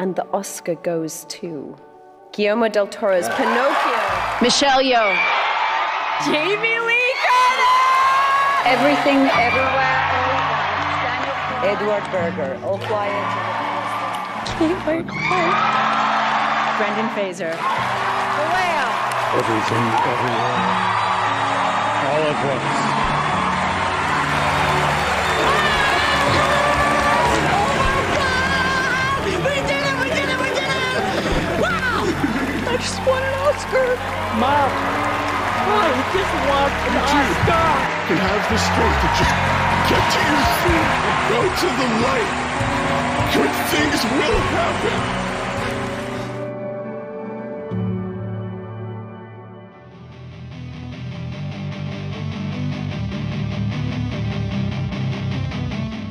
And the Oscar goes to Guillermo del Toro's Pinocchio. Michelle Yeoh. Jamie Lee Curtis. Everything, everywhere, all Edward Berger. All quiet. Brendan Fraser. The whale. Everything, everywhere, all at once. Just want an Oscar. Mom, I just want an Oscar. can have the strength to just get to your feet and go to the light. Good things will happen.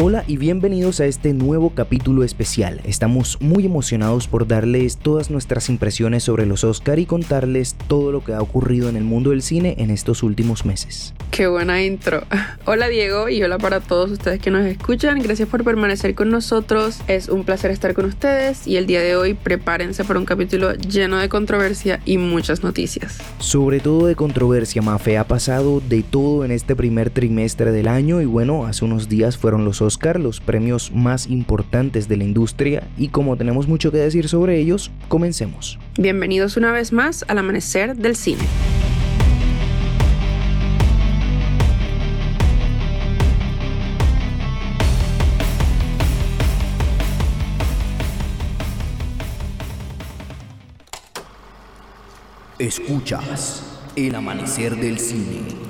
Hola y bienvenidos a este nuevo capítulo especial. Estamos muy emocionados por darles todas nuestras impresiones sobre los Oscar y contarles todo lo que ha ocurrido en el mundo del cine en estos últimos meses. Qué buena intro. Hola Diego y hola para todos ustedes que nos escuchan. Gracias por permanecer con nosotros. Es un placer estar con ustedes y el día de hoy prepárense para un capítulo lleno de controversia y muchas noticias. Sobre todo de controversia, Mafe, ha pasado de todo en este primer trimestre del año y bueno, hace unos días fueron los Oscar, los premios más importantes de la industria y como tenemos mucho que decir sobre ellos, comencemos. Bienvenidos una vez más al amanecer del cine. Escuchas el amanecer del cine.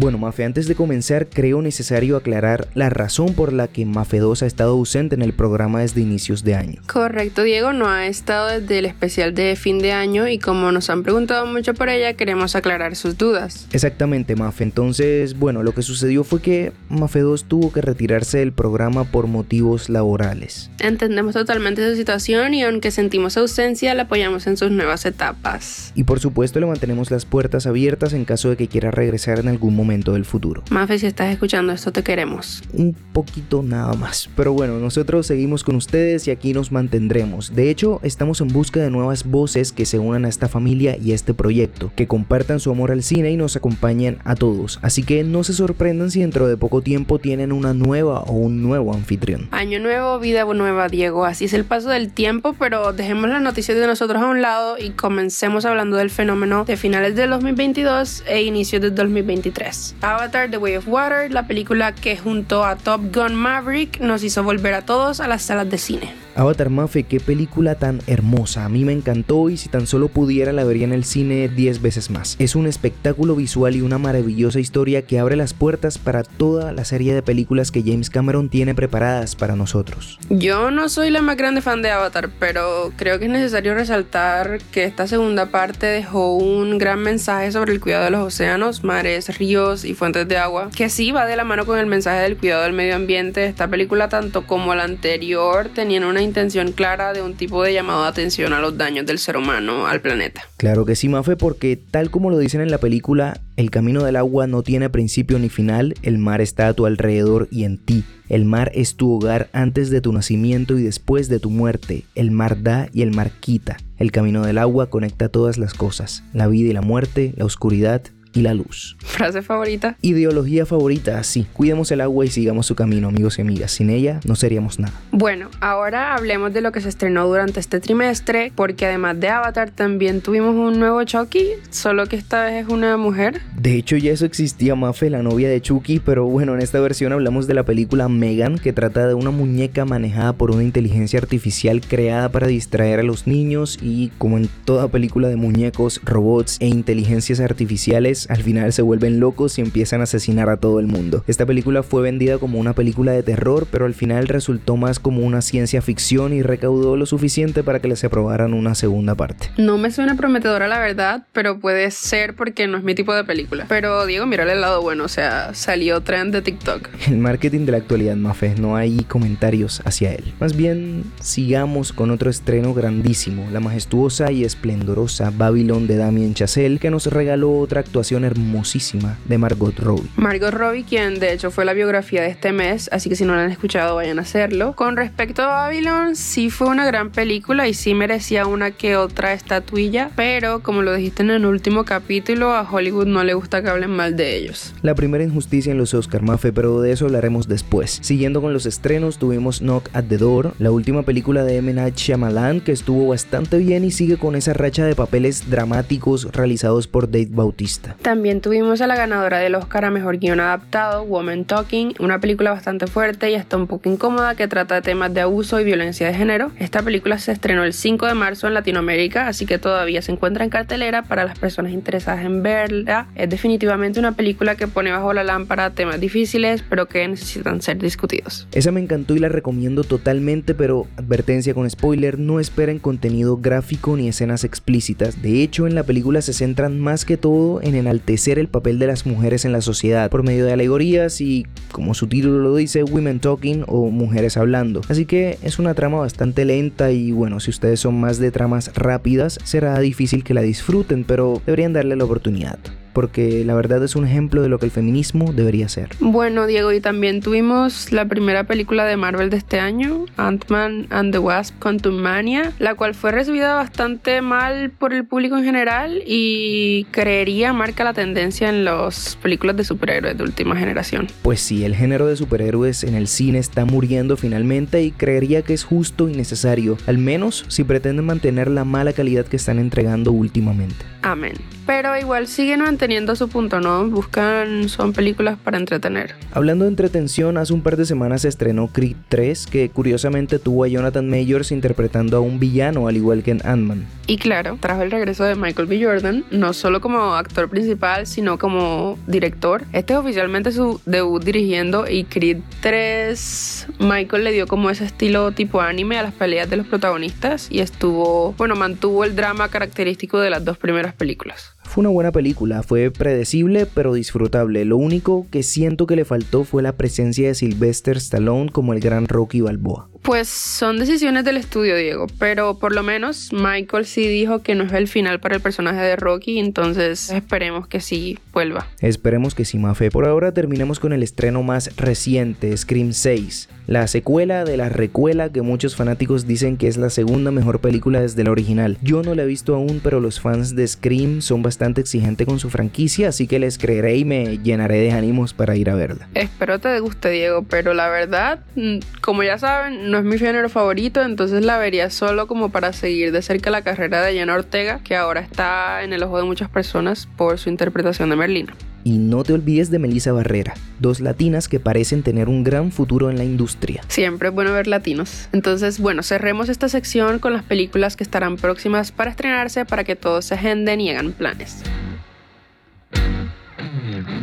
Bueno, Mafe, antes de comenzar, creo necesario aclarar la razón por la que Mafe 2 ha estado ausente en el programa desde inicios de año. Correcto, Diego, no ha estado desde el especial de fin de año y como nos han preguntado mucho por ella, queremos aclarar sus dudas. Exactamente, Mafe. Entonces, bueno, lo que sucedió fue que Mafe 2 tuvo que retirarse del programa por motivos laborales. Entendemos totalmente su situación y aunque sentimos ausencia, la apoyamos en sus nuevas etapas. Y por supuesto le mantenemos las puertas abiertas en caso de que quiera regresar en algún momento del futuro. Mafe, si estás escuchando esto, te queremos. Un poquito nada más. Pero bueno, nosotros seguimos con ustedes y aquí nos mantendremos. De hecho, estamos en busca de nuevas voces que se unan a esta familia y a este proyecto, que compartan su amor al cine y nos acompañen a todos. Así que no se sorprendan si dentro de poco tiempo tienen una nueva o un nuevo anfitrión. Año nuevo, vida nueva, Diego. Así es el paso del tiempo, pero dejemos las noticias de nosotros a un lado y comencemos hablando del fenómeno de finales del 2022 e inicios del 2023. Avatar The Way of Water, la película que junto a Top Gun Maverick nos hizo volver a todos a las salas de cine. Avatar Mafe, qué película tan hermosa. A mí me encantó y si tan solo pudiera la vería en el cine 10 veces más. Es un espectáculo visual y una maravillosa historia que abre las puertas para toda la serie de películas que James Cameron tiene preparadas para nosotros. Yo no soy la más grande fan de Avatar, pero creo que es necesario resaltar que esta segunda parte dejó un gran mensaje sobre el cuidado de los océanos, mares, ríos y fuentes de agua, que sí va de la mano con el mensaje del cuidado del medio ambiente. Esta película, tanto como la anterior, tenían una intención clara de un tipo de llamado de atención a los daños del ser humano al planeta. Claro que sí, Mafe, porque tal como lo dicen en la película, el camino del agua no tiene principio ni final, el mar está a tu alrededor y en ti. El mar es tu hogar antes de tu nacimiento y después de tu muerte. El mar da y el mar quita. El camino del agua conecta todas las cosas, la vida y la muerte, la oscuridad y la luz. Frase favorita. Ideología favorita, sí. Cuidemos el agua y sigamos su camino, amigos y amigas. Sin ella no seríamos nada. Bueno, ahora hablemos de lo que se estrenó durante este trimestre, porque además de Avatar también tuvimos un nuevo Chucky, solo que esta vez es una mujer. De hecho, ya eso existía Mafe, la novia de Chucky, pero bueno, en esta versión hablamos de la película Megan, que trata de una muñeca manejada por una inteligencia artificial creada para distraer a los niños y como en toda película de muñecos, robots e inteligencias artificiales, al final se vuelven locos y empiezan a asesinar a todo el mundo. Esta película fue vendida como una película de terror, pero al final resultó más como una ciencia ficción y recaudó lo suficiente para que les aprobaran una segunda parte. No me suena prometedora la verdad, pero puede ser porque no es mi tipo de película. Pero Diego, mira el lado bueno, o sea, salió trend de TikTok. El marketing de la actualidad, Mafe, no hay comentarios hacia él. Más bien, sigamos con otro estreno grandísimo, la majestuosa y esplendorosa Babylon de Damien Chazelle, que nos regaló otra actuación interpretación hermosísima de Margot Robbie. Margot Robbie, quien de hecho fue la biografía de este mes, así que si no la han escuchado vayan a hacerlo. Con respecto a Babylon, sí fue una gran película y sí merecía una que otra estatuilla, pero como lo dijiste en el último capítulo, a Hollywood no le gusta que hablen mal de ellos. La primera injusticia en los Oscar Mafe, pero de eso hablaremos después. Siguiendo con los estrenos, tuvimos Knock at the Door, la última película de M. Night Shyamalan que estuvo bastante bien y sigue con esa racha de papeles dramáticos realizados por Dave Bautista. También tuvimos a la ganadora del Oscar a Mejor Guión Adaptado, Woman Talking, una película bastante fuerte y hasta un poco incómoda que trata de temas de abuso y violencia de género. Esta película se estrenó el 5 de marzo en Latinoamérica, así que todavía se encuentra en cartelera para las personas interesadas en verla. Es definitivamente una película que pone bajo la lámpara temas difíciles, pero que necesitan ser discutidos. Esa me encantó y la recomiendo totalmente, pero advertencia con spoiler, no esperen contenido gráfico ni escenas explícitas. De hecho, en la película se centran más que todo en enaltecer el papel de las mujeres en la sociedad por medio de alegorías y, como su título lo dice, Women Talking o Mujeres Hablando. Así que es una trama bastante lenta y bueno, si ustedes son más de tramas rápidas, será difícil que la disfruten, pero deberían darle la oportunidad porque la verdad es un ejemplo de lo que el feminismo debería ser. Bueno, Diego, y también tuvimos la primera película de Marvel de este año, Ant-Man and the Wasp Quantumania, la cual fue recibida bastante mal por el público en general y creería marca la tendencia en las películas de superhéroes de última generación. Pues sí, el género de superhéroes en el cine está muriendo finalmente y creería que es justo y necesario, al menos si pretenden mantener la mala calidad que están entregando últimamente. Amén. Pero igual siguen manteniendo su punto, ¿no? Buscan, son películas para entretener. Hablando de entretención, hace un par de semanas se estrenó Creed 3, que curiosamente tuvo a Jonathan Majors interpretando a un villano, al igual que en Ant-Man. Y claro, trajo el regreso de Michael B. Jordan, no solo como actor principal, sino como director. Este es oficialmente su debut dirigiendo y Creed 3, Michael le dio como ese estilo tipo anime a las peleas de los protagonistas y estuvo, bueno, mantuvo el drama característico de las dos primeras películas. Fue una buena película, fue predecible pero disfrutable. Lo único que siento que le faltó fue la presencia de Sylvester Stallone como el gran Rocky Balboa. Pues son decisiones del estudio, Diego, pero por lo menos Michael sí dijo que no es el final para el personaje de Rocky, entonces esperemos que sí vuelva. Esperemos que sí, Mafe. Por ahora terminemos con el estreno más reciente, Scream 6, la secuela de la recuela que muchos fanáticos dicen que es la segunda mejor película desde la original. Yo no la he visto aún, pero los fans de Scream son bastante exigentes con su franquicia, así que les creeré y me llenaré de ánimos para ir a verla. Espero te guste, Diego, pero la verdad, mm, como ya saben, no es mi género favorito, entonces la vería solo como para seguir de cerca la carrera de Jenna Ortega, que ahora está en el ojo de muchas personas por su interpretación de Merlina. Y no te olvides de Melissa Barrera, dos latinas que parecen tener un gran futuro en la industria. Siempre es bueno ver latinos. Entonces, bueno, cerremos esta sección con las películas que estarán próximas para estrenarse para que todos se agenden y hagan planes.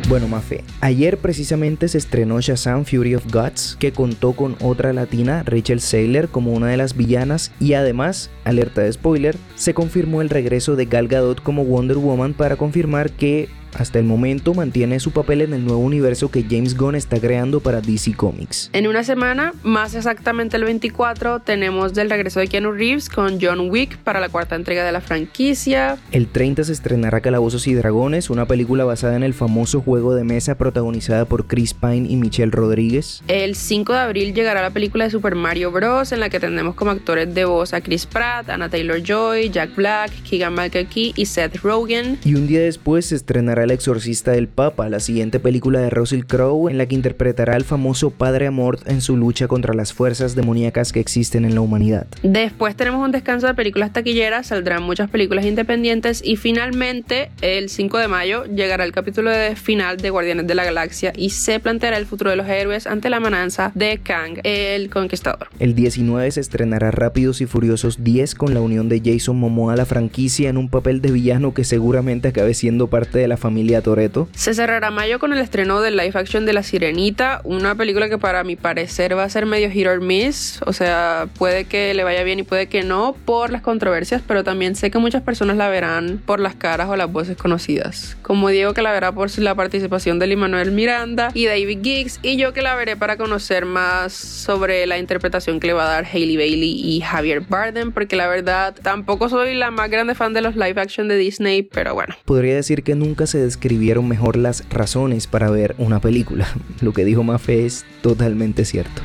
Bueno, Mafe, ayer precisamente se estrenó Shazam Fury of Gods, que contó con otra latina, Rachel Saylor, como una de las villanas, y además, alerta de spoiler, se confirmó el regreso de Gal Gadot como Wonder Woman para confirmar que hasta el momento mantiene su papel en el nuevo universo que James Gunn está creando para DC Comics. En una semana, más exactamente el 24, tenemos del regreso de Keanu Reeves con John Wick para la cuarta entrega de la franquicia. El 30 se estrenará Calabozos y Dragones, una película basada en el famoso juego de mesa protagonizada por Chris Pine y Michelle Rodríguez. El 5 de abril llegará la película de Super Mario Bros. en la que tendremos como actores de voz a Chris Pratt, Anna Taylor-Joy, Jack Black, Keegan Michael Key y Seth Rogen. Y un día después se estrenará El exorcista del Papa, la siguiente película de Russell Crowe en la que interpretará al famoso Padre Amort en su lucha contra las fuerzas demoníacas que existen en la humanidad. Después tenemos un descanso de películas taquilleras, saldrán muchas películas independientes y finalmente el 5 de mayo llegará el capítulo de final de Guardianes de la Galaxia y se planteará el futuro de los héroes ante la amenaza de Kang, el Conquistador. El 19 se estrenará Rápidos y Furiosos 10 con la unión de Jason Momoa a la franquicia en un papel de villano que seguramente acabe siendo parte de la familia Toreto. Se cerrará mayo con el estreno del live action de La Sirenita, una película que para mi parecer va a ser medio hit or miss, o sea, puede que le vaya bien y puede que no por las controversias, pero también sé que muchas personas la verán por las caras o las voces conocidas. Como Diego que la verá por la participación de Lin-Manuel Miranda y David Giggs, y yo que la veré para conocer más sobre la interpretación que le va a dar Hailey Bailey y Javier Bardem, porque la verdad tampoco soy la más grande fan de los live action de Disney, pero bueno. Podría decir que nunca se describieron mejor las razones para ver una película. Lo que dijo Mafe es totalmente cierto.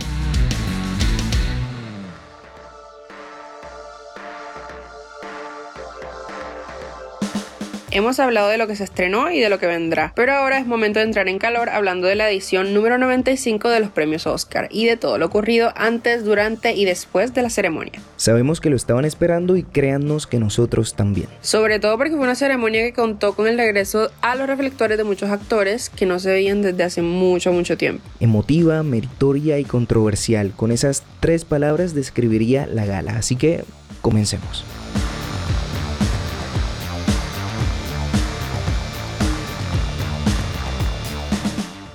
Hemos hablado de lo que se estrenó y de lo que vendrá, pero ahora es momento de entrar en calor hablando de la edición número 95 de los premios Oscar y de todo lo ocurrido antes, durante y después de la ceremonia. Sabemos que lo estaban esperando y créannos que nosotros también. Sobre todo porque fue una ceremonia que contó con el regreso a los reflectores de muchos actores que no se veían desde hace mucho, mucho tiempo. Emotiva, meritoria y controversial. Con esas tres palabras describiría la gala, así que comencemos.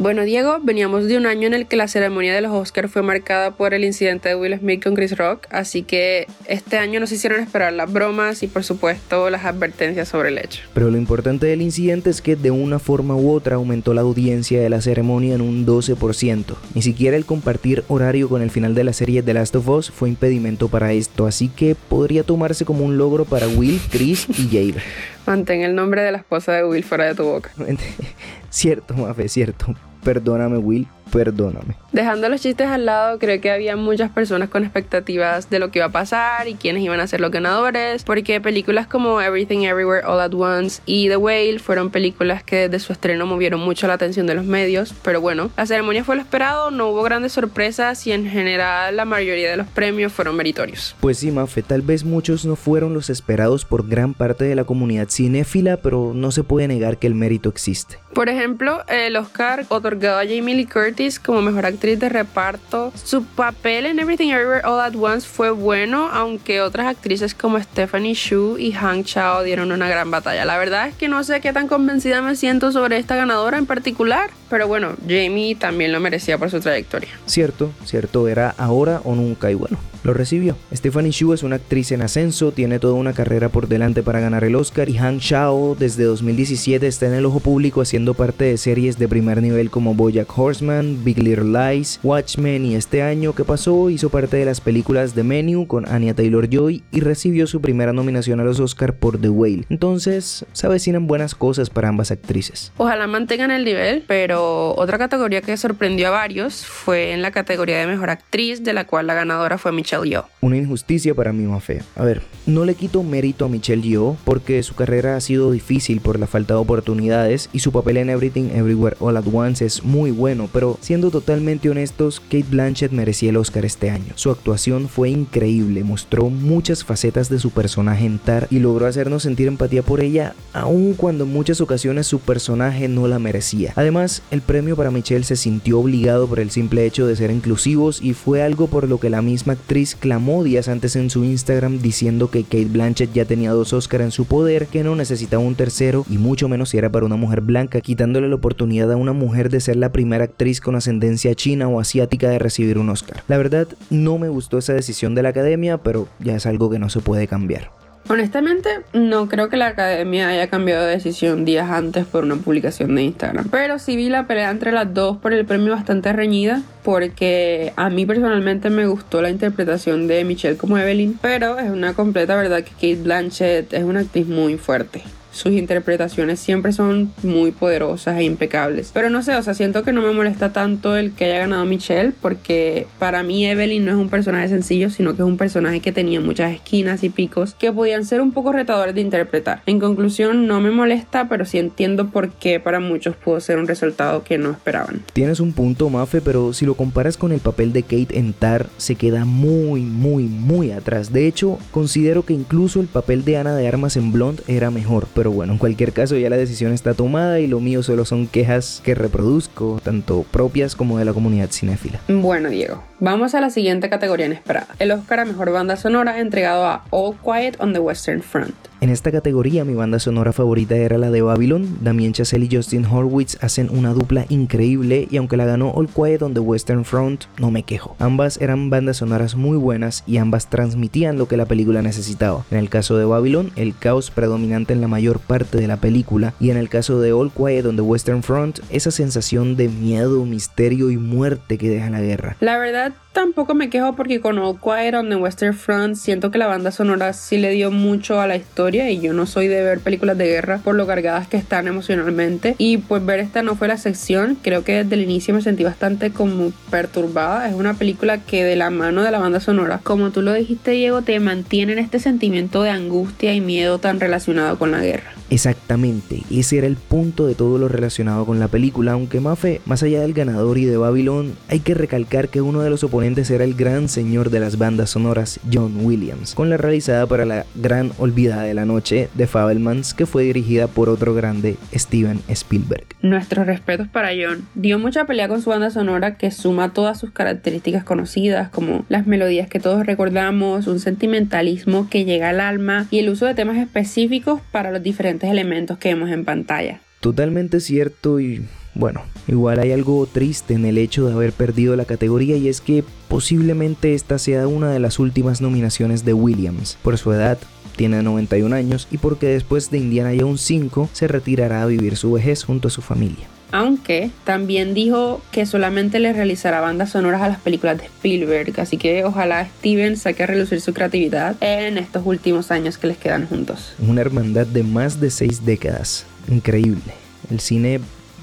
Bueno, Diego, veníamos de un año en el que la ceremonia de los Oscars fue marcada por el incidente de Will Smith con Chris Rock, así que este año nos hicieron esperar las bromas y por supuesto las advertencias sobre el hecho. Pero lo importante del incidente es que de una forma u otra aumentó la audiencia de la ceremonia en un 12%. Ni siquiera el compartir horario con el final de la serie The Last of Us fue impedimento para esto, así que podría tomarse como un logro para Will, Chris y Jade. Mantén el nombre de la esposa de Will fuera de tu boca. cierto, Mafe, cierto. Perdóname, Will, perdóname. Dejando los chistes al lado, creo que había muchas personas con expectativas de lo que iba a pasar y quiénes iban a ser los ganadores, porque películas como Everything Everywhere All at Once y The Whale fueron películas que desde su estreno movieron mucho la atención de los medios, pero bueno, la ceremonia fue lo esperado, no hubo grandes sorpresas y en general la mayoría de los premios fueron meritorios. Pues sí, Mafe, tal vez muchos no fueron los esperados por gran parte de la comunidad cinéfila, pero no se puede negar que el mérito existe. Por ejemplo, el Oscar otorgado a Jamie Lee Curtis como mejor actriz de reparto. Su papel en Everything Everywhere All at Once fue bueno, aunque otras actrices como Stephanie Shu y Hang Chao dieron una gran batalla. La verdad es que no sé qué tan convencida me siento sobre esta ganadora en particular, pero bueno, Jamie también lo merecía por su trayectoria. Cierto, cierto, era ahora o nunca y bueno, lo recibió. Stephanie Shu es una actriz en ascenso, tiene toda una carrera por delante para ganar el Oscar y Han Shao desde 2017 está en el ojo público haciendo parte de series de primer nivel como Bojack Horseman, Big Little Lies, Watchmen y este año que pasó hizo parte de las películas The Menu con Anya Taylor-Joy y recibió su primera nominación a los Oscar por The Whale. Entonces, se avecinan buenas cosas para ambas actrices. Ojalá mantengan el nivel, pero otra categoría que sorprendió a varios fue en la categoría de mejor actriz, de la cual la ganadora fue Michelle Yeoh. Una injusticia para mi Mafe. A ver, no le quito mérito a Michelle Yeoh porque su carrera ha sido difícil por la falta de oportunidades y su papel en Everything Everywhere All at Once es muy bueno, pero siendo totalmente honestos, Kate Blanchett merecía el Oscar este año. Su actuación fue increíble, mostró muchas facetas de su personaje en Tar y logró hacernos sentir empatía por ella, aun cuando en muchas ocasiones su personaje no la merecía. Además, el premio para Michelle se sintió obligado por el simple hecho de ser inclusivos y fue algo por lo que la misma actriz clamó días antes en su Instagram diciendo que Kate Blanchett ya tenía dos Oscars en su poder, que no necesitaba un tercero y mucho menos si era para una mujer blanca, quitándole la oportunidad a una mujer de ser la primera actriz con ascendencia china o asiática de recibir un Oscar. La verdad, no me gustó esa decisión de la academia, pero ya es algo que no se puede cambiar. Honestamente, no creo que la academia haya cambiado de decisión días antes por una publicación de Instagram. Pero sí vi la pelea entre las dos por el premio bastante reñida. Porque a mí personalmente me gustó la interpretación de Michelle como Evelyn. Pero es una completa verdad que Kate Blanchett es una actriz muy fuerte sus interpretaciones siempre son muy poderosas e impecables. Pero no sé, o sea, siento que no me molesta tanto el que haya ganado Michelle, porque para mí Evelyn no es un personaje sencillo, sino que es un personaje que tenía muchas esquinas y picos que podían ser un poco retadores de interpretar. En conclusión, no me molesta, pero sí entiendo por qué para muchos pudo ser un resultado que no esperaban. Tienes un punto, Mafe, pero si lo comparas con el papel de Kate en Tar, se queda muy, muy, muy atrás. De hecho, considero que incluso el papel de Ana de Armas en Blonde era mejor, pero bueno, en cualquier caso ya la decisión está tomada y lo mío solo son quejas que reproduzco, tanto propias como de la comunidad cinéfila. Bueno, Diego, vamos a la siguiente categoría inesperada. El Oscar a Mejor Banda Sonora entregado a All Quiet on the Western Front. En esta categoría mi banda sonora favorita era la de Babylon. Damien Chazelle y Justin Horwitz hacen una dupla increíble y aunque la ganó All Quiet on the Western Front, no me quejo. Ambas eran bandas sonoras muy buenas y ambas transmitían lo que la película necesitaba. En el caso de Babylon, el caos predominante en la mayor parte de la película y en el caso de All Quiet on the Western Front, esa sensación de miedo, misterio y muerte que deja la guerra. La verdad, berkat. Tampoco me quejo porque con All Quiet on the Western Front siento que la banda sonora sí le dio mucho a la historia y yo no soy de ver películas de guerra por lo cargadas que están emocionalmente. Y pues ver esta no fue la sección, creo que desde el inicio me sentí bastante como perturbada, es una película que de la mano de la banda sonora, como tú lo dijiste Diego, te mantiene en este sentimiento de angustia y miedo tan relacionado con la guerra. Exactamente, ese era el punto de todo lo relacionado con la película, aunque más allá del ganador y de Babylon, hay que recalcar que uno de los oponentes era el gran señor de las bandas sonoras, John Williams, con la realizada para la gran olvidada de la noche de Fabelmans, que fue dirigida por otro grande, Steven Spielberg. Nuestros respetos para John. Dio mucha pelea con su banda sonora que suma todas sus características conocidas, como las melodías que todos recordamos, un sentimentalismo que llega al alma y el uso de temas específicos para los diferentes elementos que vemos en pantalla. Totalmente cierto y bueno, igual hay algo triste en el hecho de haber perdido la categoría y es que posiblemente esta sea una de las últimas nominaciones de Williams. Por su edad, tiene 91 años y porque después de Indiana Jones 5 se retirará a vivir su vejez junto a su familia aunque también dijo que solamente le realizará bandas sonoras a las películas de Spielberg, así que ojalá Steven saque a relucir su creatividad en estos últimos años que les quedan juntos. Una hermandad de más de seis décadas, increíble. El cine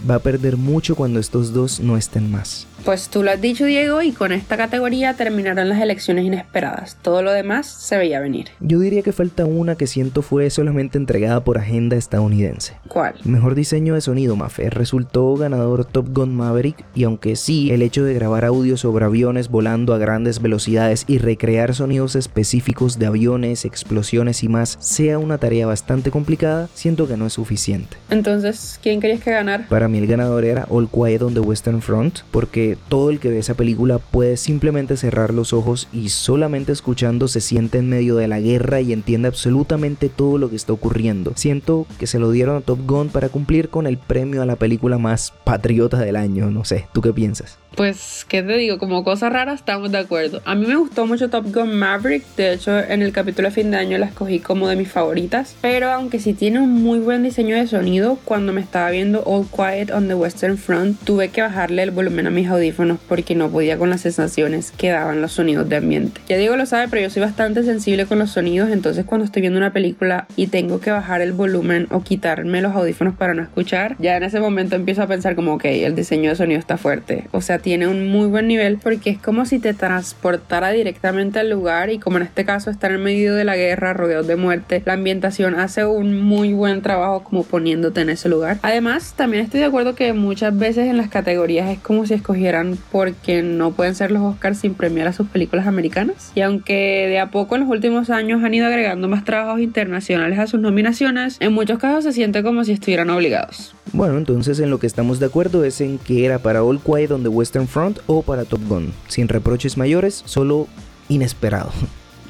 va a perder mucho cuando estos dos no estén más. Pues tú lo has dicho, Diego, y con esta categoría terminaron las elecciones inesperadas. Todo lo demás se veía venir. Yo diría que falta una que siento fue solamente entregada por agenda estadounidense. ¿Cuál? Mejor diseño de sonido, Mafe. Resultó ganador Top Gun Maverick, y aunque sí, el hecho de grabar audio sobre aviones volando a grandes velocidades y recrear sonidos específicos de aviones, explosiones y más sea una tarea bastante complicada, siento que no es suficiente. Entonces, ¿quién querías que ganara? Para mí el ganador era All Quiet on the Western Front, porque todo el que ve esa película puede simplemente cerrar los ojos y solamente escuchando se siente en medio de la guerra y entiende absolutamente todo lo que está ocurriendo. Siento que se lo dieron a Top Gun para cumplir con el premio a la película más patriota del año, no sé, ¿tú qué piensas? Pues, ¿qué te digo? Como cosa rara estamos de acuerdo. A mí me gustó mucho Top Gun Maverick. De hecho, en el capítulo de fin de año la escogí como de mis favoritas. Pero aunque sí tiene un muy buen diseño de sonido, cuando me estaba viendo All Quiet on the Western Front, tuve que bajarle el volumen a mis audífonos porque no podía con las sensaciones que daban los sonidos de ambiente. Ya digo lo sabe, pero yo soy bastante sensible con los sonidos. Entonces, cuando estoy viendo una película y tengo que bajar el volumen o quitarme los audífonos para no escuchar, ya en ese momento empiezo a pensar como, ok, el diseño de sonido está fuerte. O sea, tiene un muy buen nivel porque es como si te transportara directamente al lugar y como en este caso estar en medio de la guerra rodeados de muerte, la ambientación hace un muy buen trabajo como poniéndote en ese lugar. Además, también estoy de acuerdo que muchas veces en las categorías es como si escogieran porque no pueden ser los Oscars sin premiar a sus películas americanas. Y aunque de a poco en los últimos años han ido agregando más trabajos internacionales a sus nominaciones, en muchos casos se siente como si estuvieran obligados. Bueno, entonces en lo que estamos de acuerdo es en que era para All Quiet on the Front o para Top Gun, sin reproches mayores, solo inesperado.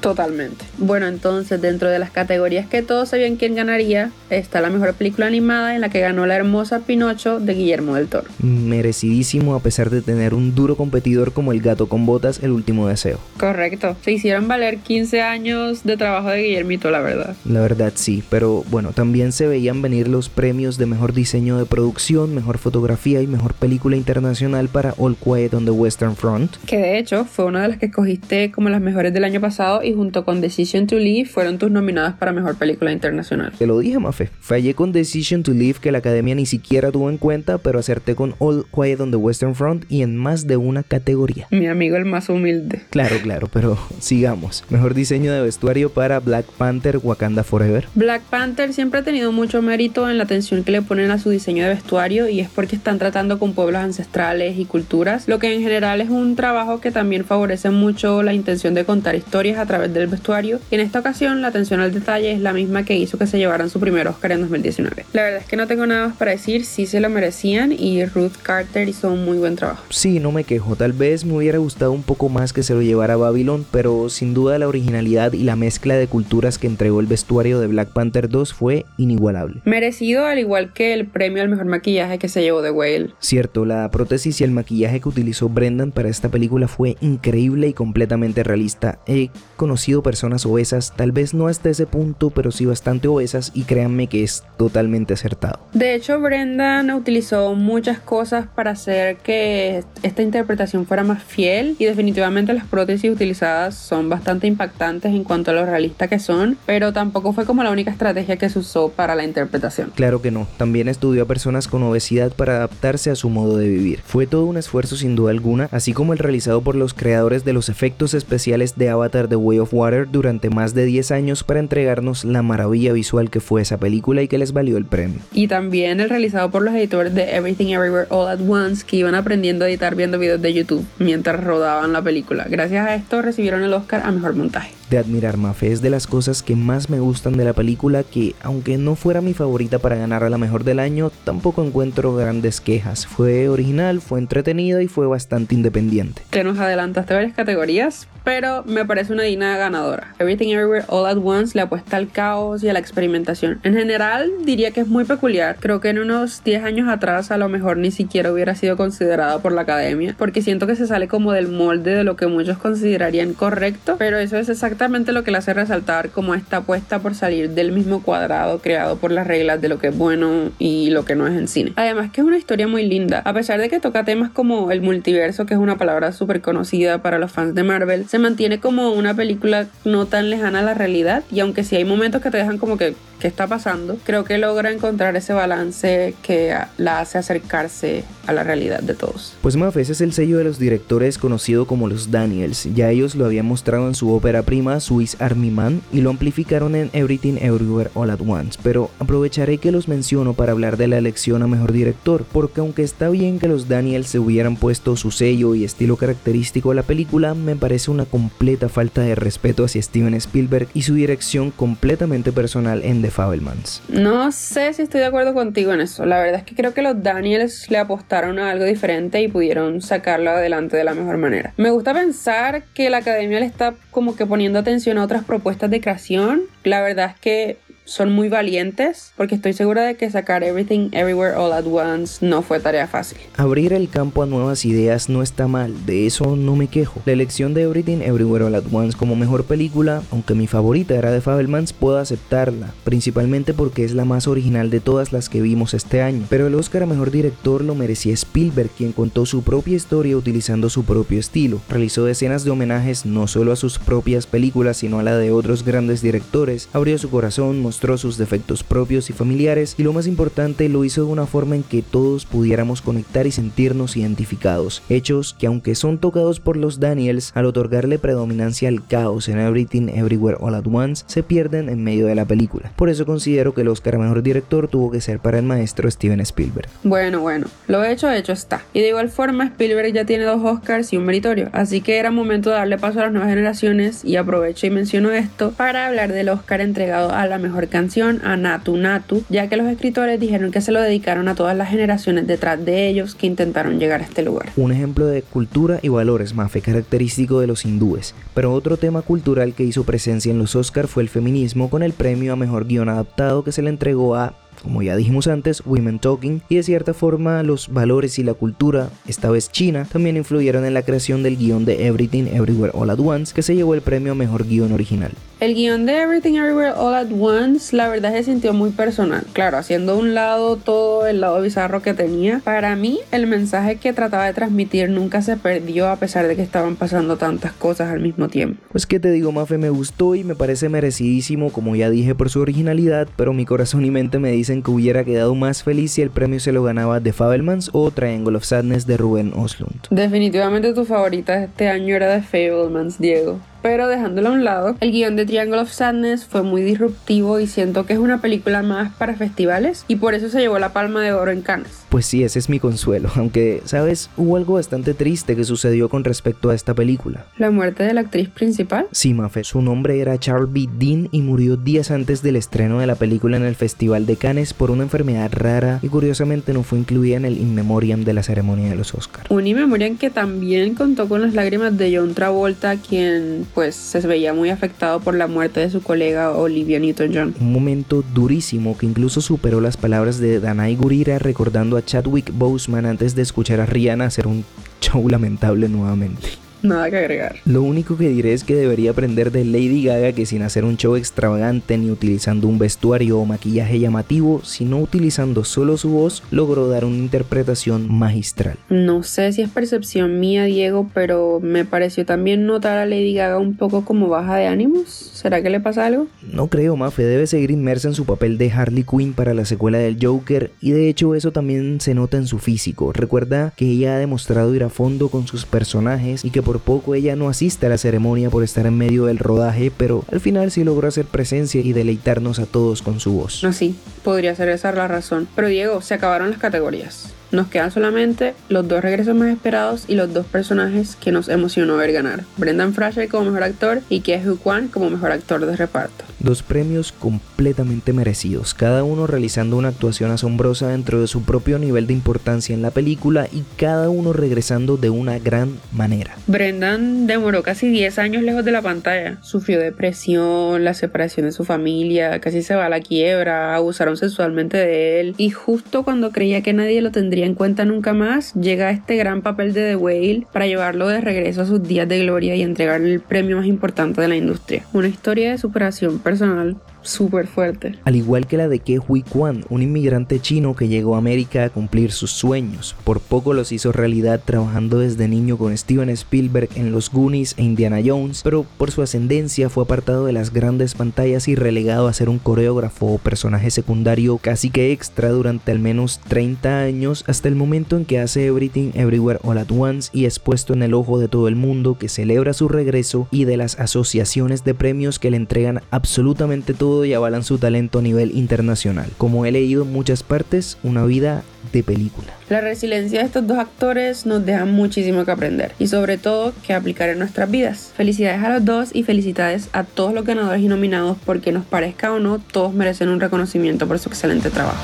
Totalmente. Bueno, entonces dentro de las categorías que todos sabían quién ganaría, está la mejor película animada en la que ganó la hermosa Pinocho de Guillermo del Toro. Merecidísimo a pesar de tener un duro competidor como el gato con botas, el último deseo. Correcto. Se hicieron valer 15 años de trabajo de Guillermito, la verdad. La verdad sí, pero bueno, también se veían venir los premios de mejor diseño de producción, mejor fotografía y mejor película internacional para All Quiet on the Western Front. Que de hecho fue una de las que escogiste como las mejores del año pasado y junto con Decision to Leave fueron tus nominadas para Mejor Película Internacional. Te lo dije, Mafe. Fallé con Decision to Leave que la academia ni siquiera tuvo en cuenta, pero acerté con All Quiet on the Western Front y en más de una categoría. Mi amigo el más humilde. Claro, claro, pero sigamos. Mejor diseño de vestuario para Black Panther Wakanda Forever. Black Panther siempre ha tenido mucho mérito en la atención que le ponen a su diseño de vestuario y es porque están tratando con pueblos ancestrales y culturas, lo que en general es un trabajo que también favorece mucho la intención de contar historias a través del vestuario y en esta ocasión la atención al detalle es la misma que hizo que se llevaran su primer Oscar en 2019. La verdad es que no tengo nada más para decir, sí se lo merecían y Ruth Carter hizo un muy buen trabajo. Sí, no me quejo, tal vez me hubiera gustado un poco más que se lo llevara Babylon, pero sin duda la originalidad y la mezcla de culturas que entregó el vestuario de Black Panther 2 fue inigualable. Merecido al igual que el premio al mejor maquillaje que se llevó The Whale. Cierto, la prótesis y el maquillaje que utilizó Brendan para esta película fue increíble y completamente realista. Eh, conocido personas obesas, tal vez no hasta ese punto, pero sí bastante obesas y créanme que es totalmente acertado. De hecho, Brendan utilizó muchas cosas para hacer que esta interpretación fuera más fiel y definitivamente las prótesis utilizadas son bastante impactantes en cuanto a lo realista que son, pero tampoco fue como la única estrategia que se usó para la interpretación. Claro que no, también estudió a personas con obesidad para adaptarse a su modo de vivir. Fue todo un esfuerzo sin duda alguna, así como el realizado por los creadores de los efectos especiales de Avatar The Way of Water durante más de 10 años para entregarnos la maravilla visual que fue esa película y que les valió el premio. Y también el realizado por los editores de Everything Everywhere All at Once que iban aprendiendo a editar viendo videos de YouTube mientras rodaban la película. Gracias a esto recibieron el Oscar a Mejor Montaje de admirar Mafe. Es de las cosas que más me gustan de la película que, aunque no fuera mi favorita para ganar a la mejor del año, tampoco encuentro grandes quejas. Fue original, fue entretenida y fue bastante independiente. Que nos adelantaste varias categorías, pero me parece una digna ganadora. Everything Everywhere All at Once le apuesta al caos y a la experimentación. En general, diría que es muy peculiar. Creo que en unos 10 años atrás a lo mejor ni siquiera hubiera sido considerada por la academia, porque siento que se sale como del molde de lo que muchos considerarían correcto, pero eso es exactamente exactamente lo que le hace resaltar como esta apuesta por salir del mismo cuadrado creado por las reglas de lo que es bueno y lo que no es en cine. Además que es una historia muy linda, a pesar de que toca temas como el multiverso, que es una palabra súper conocida para los fans de Marvel, se mantiene como una película no tan lejana a la realidad y aunque sí hay momentos que te dejan como que qué está pasando, creo que logra encontrar ese balance que la hace acercarse a la realidad de todos. Pues Maf, ese es el sello de los directores conocido como los Daniels. Ya ellos lo habían mostrado en su ópera prima Swiss Army Man y lo amplificaron en Everything Everywhere All at Once. Pero aprovecharé que los menciono para hablar de la elección a mejor director, porque aunque está bien que los Daniels se hubieran puesto su sello y estilo característico a la película, me parece una completa falta de respeto hacia Steven Spielberg y su dirección completamente personal en Fabelmans. No sé si estoy de acuerdo contigo en eso. La verdad es que creo que los Daniels le apostaron a algo diferente y pudieron sacarlo adelante de la mejor manera. Me gusta pensar que la academia le está como que poniendo atención a otras propuestas de creación. La verdad es que son muy valientes porque estoy segura de que sacar Everything Everywhere All at Once no fue tarea fácil. Abrir el campo a nuevas ideas no está mal, de eso no me quejo. La elección de Everything Everywhere All at Once como mejor película, aunque mi favorita era de Fabelmans, puedo aceptarla, principalmente porque es la más original de todas las que vimos este año. Pero el Oscar a mejor director lo merecía Spielberg, quien contó su propia historia utilizando su propio estilo. Realizó decenas de homenajes no solo a sus propias películas, sino a la de otros grandes directores. Abrió su corazón, mostró sus defectos propios y familiares y lo más importante lo hizo de una forma en que todos pudiéramos conectar y sentirnos identificados, hechos que aunque son tocados por los Daniels, al otorgarle predominancia al caos en Everything Everywhere All at Once, se pierden en medio de la película. Por eso considero que el Oscar a Mejor Director tuvo que ser para el maestro Steven Spielberg. Bueno, bueno, lo hecho, hecho está. Y de igual forma, Spielberg ya tiene dos Oscars y un meritorio, así que era momento de darle paso a las nuevas generaciones y aprovecho y menciono esto para hablar del Oscar entregado a la mejor canción a Natu Natu, ya que los escritores dijeron que se lo dedicaron a todas las generaciones detrás de ellos que intentaron llegar a este lugar. Un ejemplo de cultura y valores mafe característico de los hindúes, pero otro tema cultural que hizo presencia en los Oscar fue el feminismo con el premio a mejor guion adaptado que se le entregó a como ya dijimos antes, Women Talking, y de cierta forma los valores y la cultura, esta vez China, también influyeron en la creación del guion de Everything Everywhere All at Once, que se llevó el premio a Mejor Guión Original. El guion de Everything Everywhere All at Once, la verdad se sintió muy personal. Claro, haciendo un lado todo el lado bizarro que tenía. Para mí, el mensaje que trataba de transmitir nunca se perdió a pesar de que estaban pasando tantas cosas al mismo tiempo. Pues que te digo, Mafe, me gustó y me parece merecidísimo, como ya dije, por su originalidad, pero mi corazón y mente me dicen que hubiera quedado más feliz si el premio se lo ganaba The Fabelmans o Triangle of Sadness de Ruben Oslund. Definitivamente tu favorita este año era The Fablemans, Diego pero dejándolo a un lado, el guion de Triangle of Sadness fue muy disruptivo y siento que es una película más para festivales y por eso se llevó la palma de oro en Cannes. Pues sí, ese es mi consuelo, aunque, ¿sabes? Hubo algo bastante triste que sucedió con respecto a esta película. ¿La muerte de la actriz principal? Sí, Mafe, su nombre era Charles B. Dean y murió días antes del estreno de la película en el Festival de Cannes por una enfermedad rara y curiosamente no fue incluida en el In Memoriam de la ceremonia de los Oscars. Un In Memoriam que también contó con las lágrimas de John Travolta, quien pues se veía muy afectado por la muerte de su colega Olivia Newton-John. Un momento durísimo que incluso superó las palabras de Danai Gurira recordando a Chadwick Boseman antes de escuchar a Rihanna hacer un show lamentable nuevamente. Nada que agregar. Lo único que diré es que debería aprender de Lady Gaga que sin hacer un show extravagante ni utilizando un vestuario o maquillaje llamativo, sino utilizando solo su voz, logró dar una interpretación magistral. No sé si es percepción mía, Diego, pero me pareció también notar a Lady Gaga un poco como baja de ánimos. ¿Será que le pasa algo? No creo, Mafe debe seguir inmersa en su papel de Harley Quinn para la secuela del Joker y de hecho eso también se nota en su físico. Recuerda que ella ha demostrado ir a fondo con sus personajes y que por poco ella no asiste a la ceremonia por estar en medio del rodaje, pero al final sí logró hacer presencia y deleitarnos a todos con su voz. No, sí, podría ser esa la razón. Pero Diego, se acabaron las categorías. Nos quedan solamente los dos regresos más esperados y los dos personajes que nos emocionó ver ganar. Brendan Fraser como mejor actor y Ke Huy Kwan como mejor actor de reparto. Dos premios completamente merecidos, cada uno realizando una actuación asombrosa dentro de su propio nivel de importancia en la película y cada uno regresando de una gran manera. Brendan demoró casi 10 años lejos de la pantalla. Sufrió depresión, la separación de su familia, casi se va a la quiebra, abusaron sexualmente de él y justo cuando creía que nadie lo tendría en cuenta nunca más, llega este gran papel de The Whale para llevarlo de regreso a sus días de gloria y entregarle el premio más importante de la industria. Una historia de superación personal súper fuerte. Al igual que la de Ke Huy Kwan, un inmigrante chino que llegó a América a cumplir sus sueños. Por poco los hizo realidad trabajando desde niño con Steven Spielberg en Los Goonies e Indiana Jones, pero por su ascendencia fue apartado de las grandes pantallas y relegado a ser un coreógrafo o personaje secundario casi que extra durante al menos 30 años hasta el momento en que hace Everything Everywhere All at Once y es puesto en el ojo de todo el mundo que celebra su regreso y de las asociaciones de premios que le entregan absolutamente todo y avalan su talento a nivel internacional. Como he leído en muchas partes, una vida de película. La resiliencia de estos dos actores nos deja muchísimo que aprender y sobre todo que aplicar en nuestras vidas. Felicidades a los dos y felicidades a todos los ganadores y nominados porque nos parezca o no, todos merecen un reconocimiento por su excelente trabajo.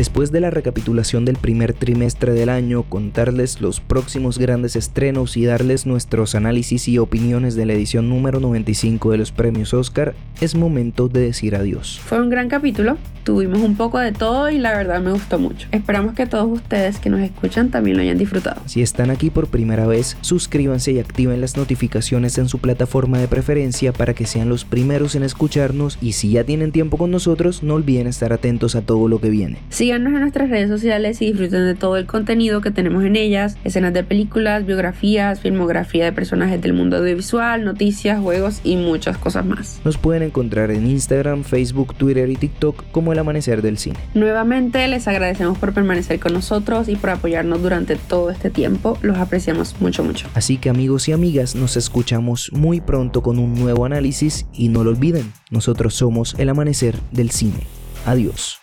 Después de la recapitulación del primer trimestre del año, contarles los próximos grandes estrenos y darles nuestros análisis y opiniones de la edición número 95 de los premios Oscar, es momento de decir adiós. Fue un gran capítulo, tuvimos un poco de todo y la verdad me gustó mucho. Esperamos que todos ustedes que nos escuchan también lo hayan disfrutado. Si están aquí por primera vez, suscríbanse y activen las notificaciones en su plataforma de preferencia para que sean los primeros en escucharnos y si ya tienen tiempo con nosotros, no olviden estar atentos a todo lo que viene. Síganos en nuestras redes sociales y disfruten de todo el contenido que tenemos en ellas, escenas de películas, biografías, filmografía de personajes del mundo audiovisual, noticias, juegos y muchas cosas más. Nos pueden encontrar en Instagram, Facebook, Twitter y TikTok como El Amanecer del Cine. Nuevamente les agradecemos por permanecer con nosotros y por apoyarnos durante todo este tiempo. Los apreciamos mucho, mucho. Así que amigos y amigas, nos escuchamos muy pronto con un nuevo análisis y no lo olviden, nosotros somos El Amanecer del Cine. Adiós.